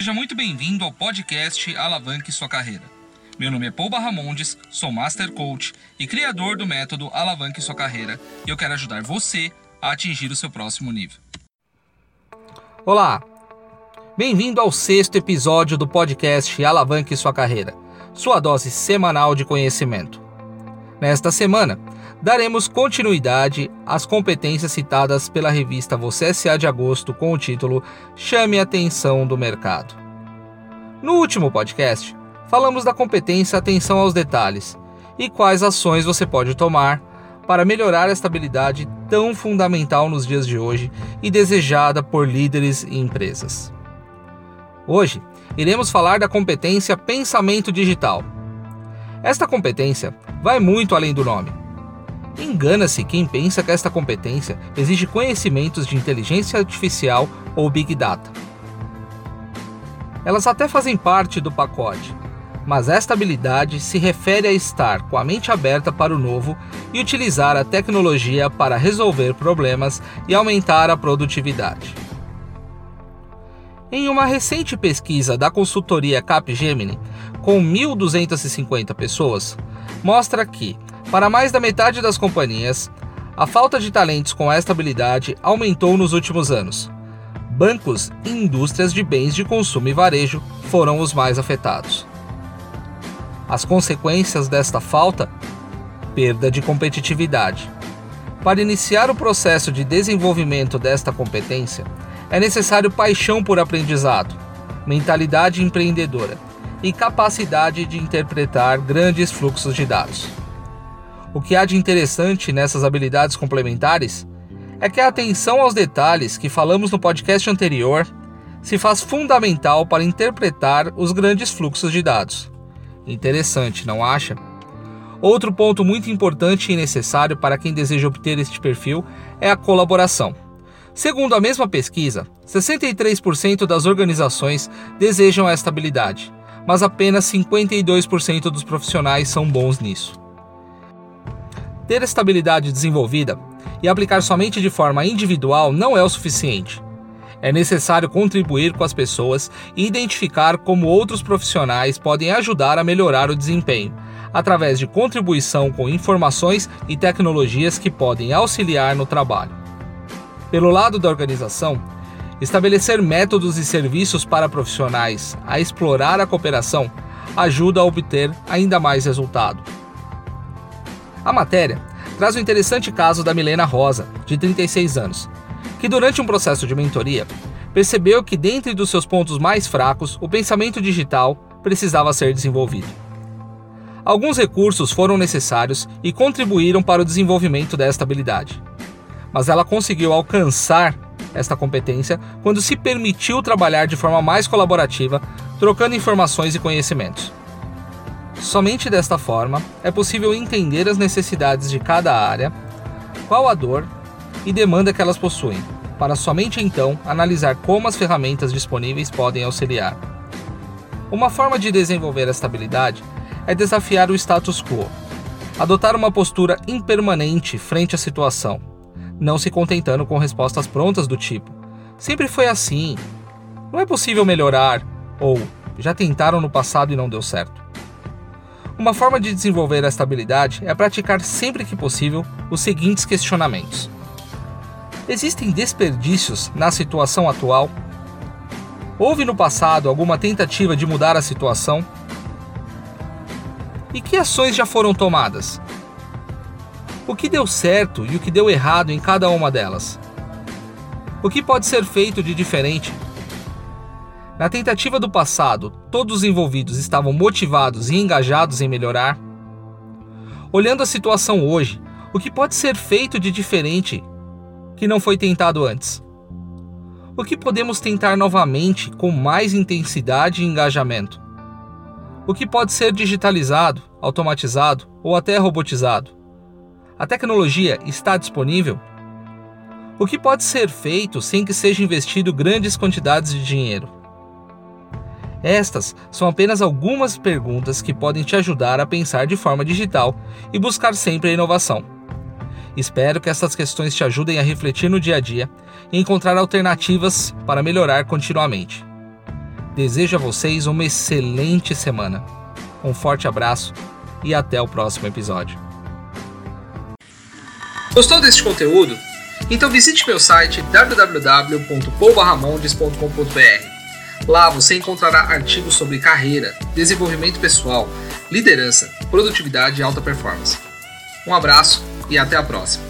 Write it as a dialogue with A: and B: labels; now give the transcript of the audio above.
A: Seja muito bem-vindo ao podcast Alavanque Sua Carreira. Meu nome é Paul Barramondes, sou Master Coach e criador do método Alavanque Sua Carreira e eu quero ajudar você a atingir o seu próximo nível.
B: Olá, bem-vindo ao sexto episódio do podcast Alavanque Sua Carreira, sua dose semanal de conhecimento. Nesta semana, daremos continuidade às competências citadas pela revista Você S.A. de agosto com o título Chame a Atenção do Mercado. No último podcast, falamos da competência Atenção aos Detalhes e quais ações você pode tomar para melhorar esta habilidade tão fundamental nos dias de hoje e desejada por líderes e empresas. Hoje, iremos falar da competência Pensamento Digital. Esta competência vai muito além do nome Engana-se quem pensa que esta competência exige conhecimentos de inteligência artificial ou Big Data. Elas até fazem parte do pacote, mas esta habilidade se refere a estar com a mente aberta para o novo e utilizar a tecnologia para resolver problemas e aumentar a produtividade. Em uma recente pesquisa da consultoria Capgemini, com 1.250 pessoas, mostra que para mais da metade das companhias, a falta de talentos com esta habilidade aumentou nos últimos anos. Bancos e indústrias de bens de consumo e varejo foram os mais afetados. As consequências desta falta? Perda de competitividade. Para iniciar o processo de desenvolvimento desta competência, é necessário paixão por aprendizado, mentalidade empreendedora e capacidade de interpretar grandes fluxos de dados. O que há de interessante nessas habilidades complementares é que a atenção aos detalhes que falamos no podcast anterior se faz fundamental para interpretar os grandes fluxos de dados. Interessante, não acha? Outro ponto muito importante e necessário para quem deseja obter este perfil é a colaboração. Segundo a mesma pesquisa, 63% das organizações desejam esta habilidade, mas apenas 52% dos profissionais são bons nisso. Ter estabilidade desenvolvida e aplicar somente de forma individual não é o suficiente. É necessário contribuir com as pessoas e identificar como outros profissionais podem ajudar a melhorar o desempenho, através de contribuição com informações e tecnologias que podem auxiliar no trabalho. Pelo lado da organização, estabelecer métodos e serviços para profissionais a explorar a cooperação ajuda a obter ainda mais resultado. A matéria traz o interessante caso da Milena Rosa, de 36 anos, que durante um processo de mentoria percebeu que, dentre dos seus pontos mais fracos, o pensamento digital precisava ser desenvolvido. Alguns recursos foram necessários e contribuíram para o desenvolvimento desta habilidade. Mas ela conseguiu alcançar esta competência quando se permitiu trabalhar de forma mais colaborativa, trocando informações e conhecimentos. Somente desta forma é possível entender as necessidades de cada área, qual a dor e demanda que elas possuem, para somente então analisar como as ferramentas disponíveis podem auxiliar. Uma forma de desenvolver esta habilidade é desafiar o status quo, adotar uma postura impermanente frente à situação, não se contentando com respostas prontas do tipo: sempre foi assim, não é possível melhorar, ou já tentaram no passado e não deu certo. Uma forma de desenvolver esta habilidade é praticar sempre que possível os seguintes questionamentos: Existem desperdícios na situação atual? Houve no passado alguma tentativa de mudar a situação? E que ações já foram tomadas? O que deu certo e o que deu errado em cada uma delas? O que pode ser feito de diferente na tentativa do passado, todos os envolvidos estavam motivados e engajados em melhorar? Olhando a situação hoje, o que pode ser feito de diferente que não foi tentado antes? O que podemos tentar novamente com mais intensidade e engajamento? O que pode ser digitalizado, automatizado ou até robotizado? A tecnologia está disponível? O que pode ser feito sem que seja investido grandes quantidades de dinheiro? Estas são apenas algumas perguntas que podem te ajudar a pensar de forma digital e buscar sempre a inovação. Espero que essas questões te ajudem a refletir no dia a dia e encontrar alternativas para melhorar continuamente. Desejo a vocês uma excelente semana. Um forte abraço e até o próximo episódio. Gostou deste conteúdo? Então visite meu site www.poubarramondes.com.br. Lá você encontrará artigos sobre carreira, desenvolvimento pessoal, liderança, produtividade e alta performance. Um abraço e até a próxima.